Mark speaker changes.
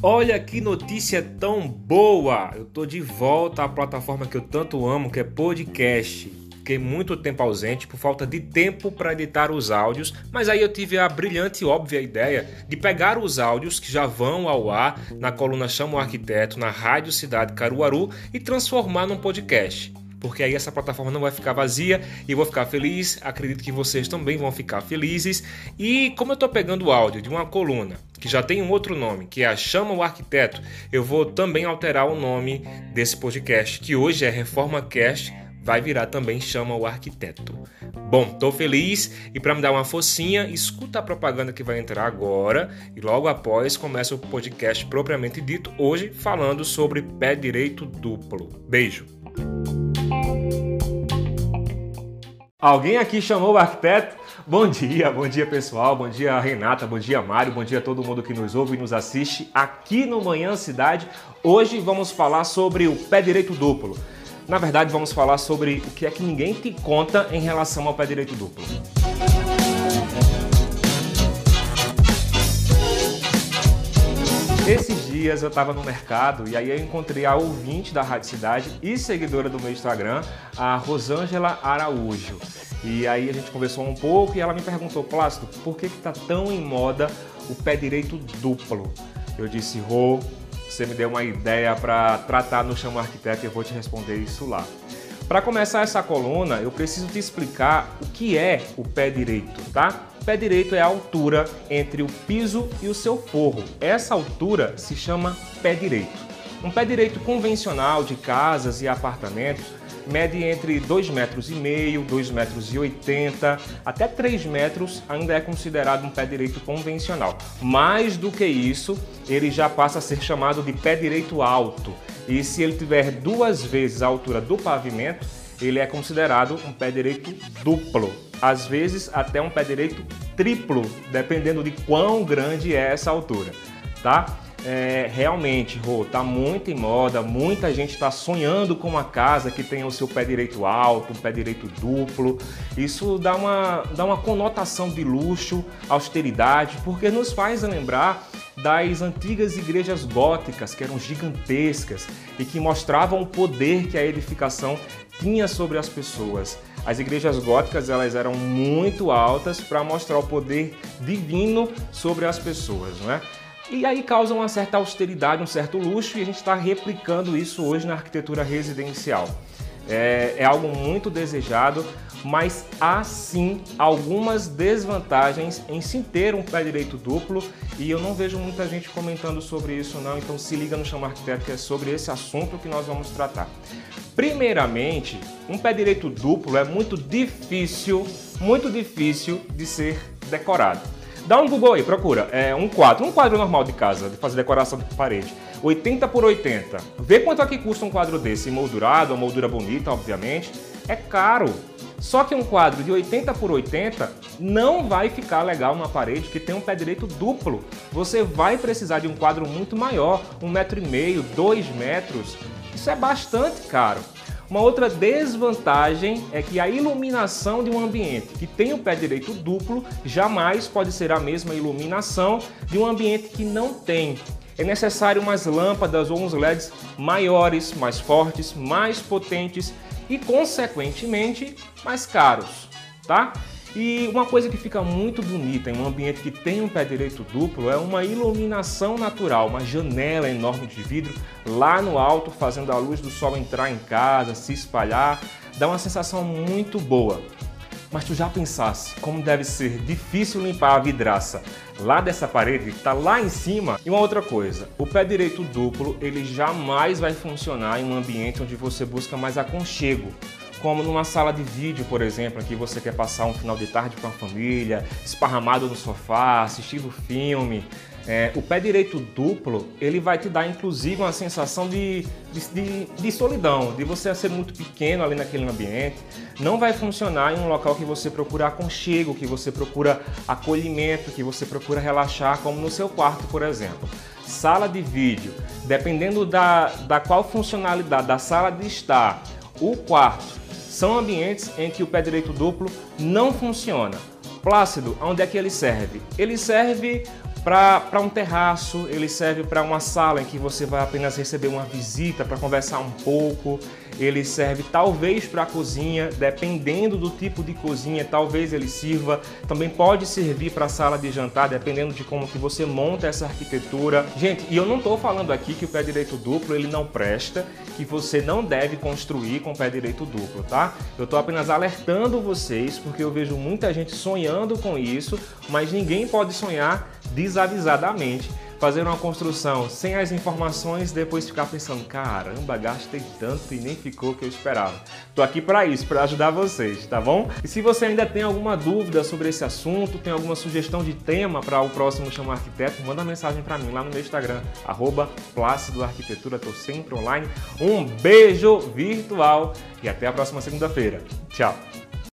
Speaker 1: Olha que notícia tão boa! Eu tô de volta à plataforma que eu tanto amo, que é podcast. Fiquei muito tempo ausente por falta de tempo para editar os áudios, mas aí eu tive a brilhante e óbvia ideia de pegar os áudios que já vão ao ar na coluna Chama o Arquiteto, na Rádio Cidade Caruaru e transformar num podcast porque aí essa plataforma não vai ficar vazia e eu vou ficar feliz. Acredito que vocês também vão ficar felizes. E como eu estou pegando o áudio de uma coluna que já tem um outro nome, que é a Chama o Arquiteto, eu vou também alterar o nome desse podcast, que hoje é Reforma Cast vai virar também Chama o Arquiteto. Bom, tô feliz e para me dar uma focinha, escuta a propaganda que vai entrar agora e logo após começa o podcast propriamente dito, hoje falando sobre pé direito duplo. Beijo! Alguém aqui chamou o arquiteto? Bom dia, bom dia pessoal, bom dia Renata, bom dia Mário, bom dia todo mundo que nos ouve e nos assiste aqui no Manhã Cidade. Hoje vamos falar sobre o pé direito duplo. Na verdade, vamos falar sobre o que é que ninguém te conta em relação ao pé direito duplo. Esses dias eu estava no mercado e aí eu encontrei a ouvinte da Rádio Cidade e seguidora do meu Instagram, a Rosângela Araújo. E aí a gente conversou um pouco e ela me perguntou, Plácido, por que está tão em moda o pé direito duplo? Eu disse, Rô, você me deu uma ideia para tratar no Chama Arquiteto e eu vou te responder isso lá. Para começar essa coluna, eu preciso te explicar o que é o pé direito, tá? Pé direito é a altura entre o piso e o seu forro. Essa altura se chama pé direito. Um pé direito convencional de casas e apartamentos mede entre 2,5 metros, e meio, 2,80 metros 80, até 3 metros ainda é considerado um pé direito convencional. Mais do que isso, ele já passa a ser chamado de pé direito alto. E se ele tiver duas vezes a altura do pavimento, ele é considerado um pé direito duplo, às vezes até um pé direito triplo, dependendo de quão grande é essa altura, tá? É, realmente, Rô, tá muito em moda, muita gente está sonhando com uma casa que tenha o seu pé direito alto, um pé direito duplo. Isso dá uma, dá uma conotação de luxo, austeridade, porque nos faz lembrar das antigas igrejas góticas, que eram gigantescas e que mostravam o poder que a edificação tinha sobre as pessoas. As igrejas góticas elas eram muito altas para mostrar o poder divino sobre as pessoas, não é? E aí causa uma certa austeridade, um certo luxo, e a gente está replicando isso hoje na arquitetura residencial. É, é, algo muito desejado, mas há sim algumas desvantagens em se ter um pé direito duplo e eu não vejo muita gente comentando sobre isso não, então se liga no Chama Arquiteto que é sobre esse assunto que nós vamos tratar. Primeiramente, um pé direito duplo é muito difícil, muito difícil de ser decorado. Dá um Google aí, procura. É um quadro, um quadro normal de casa, de fazer decoração de parede. 80 por 80. Vê quanto é que custa um quadro desse, moldurado, uma moldura bonita, obviamente. É caro. Só que um quadro de 80 por 80 não vai ficar legal numa parede que tem um pé direito duplo. Você vai precisar de um quadro muito maior, um metro e meio, dois metros. Isso é bastante caro. Uma outra desvantagem é que a iluminação de um ambiente que tem o pé direito duplo jamais pode ser a mesma iluminação de um ambiente que não tem. É necessário umas lâmpadas ou uns LEDs maiores, mais fortes, mais potentes e, consequentemente, mais caros, tá? E uma coisa que fica muito bonita em um ambiente que tem um pé direito duplo é uma iluminação natural, uma janela enorme de vidro lá no alto, fazendo a luz do sol entrar em casa, se espalhar, dá uma sensação muito boa. Mas tu já pensasse como deve ser difícil limpar a vidraça lá dessa parede que está lá em cima? E uma outra coisa, o pé direito duplo ele jamais vai funcionar em um ambiente onde você busca mais aconchego como numa sala de vídeo, por exemplo, que você quer passar um final de tarde com a família, esparramado no sofá, assistindo filme. É, o pé direito duplo, ele vai te dar inclusive uma sensação de, de, de, solidão, de você ser muito pequeno ali naquele ambiente. Não vai funcionar em um local que você procura aconchego, que você procura acolhimento, que você procura relaxar, como no seu quarto, por exemplo. Sala de vídeo, dependendo da, da qual funcionalidade da sala de estar, o quarto são ambientes em que o pé direito duplo não funciona. Plácido, onde é que ele serve? Ele serve para um terraço, ele serve para uma sala em que você vai apenas receber uma visita para conversar um pouco. Ele serve talvez para a cozinha, dependendo do tipo de cozinha, talvez ele sirva. Também pode servir para a sala de jantar, dependendo de como que você monta essa arquitetura. Gente, e eu não estou falando aqui que o pé direito duplo ele não presta, que você não deve construir com pé direito duplo, tá? Eu estou apenas alertando vocês porque eu vejo muita gente sonhando com isso, mas ninguém pode sonhar desavisadamente fazer uma construção sem as informações depois ficar pensando, caramba, gastei tanto e nem ficou o que eu esperava. Tô aqui para isso, para ajudar vocês, tá bom? E se você ainda tem alguma dúvida sobre esse assunto, tem alguma sugestão de tema para o próximo Chama Arquiteto, manda mensagem para mim lá no meu Instagram, arroba Plácido Arquitetura, tô sempre online. Um beijo virtual e até a próxima segunda-feira. Tchau!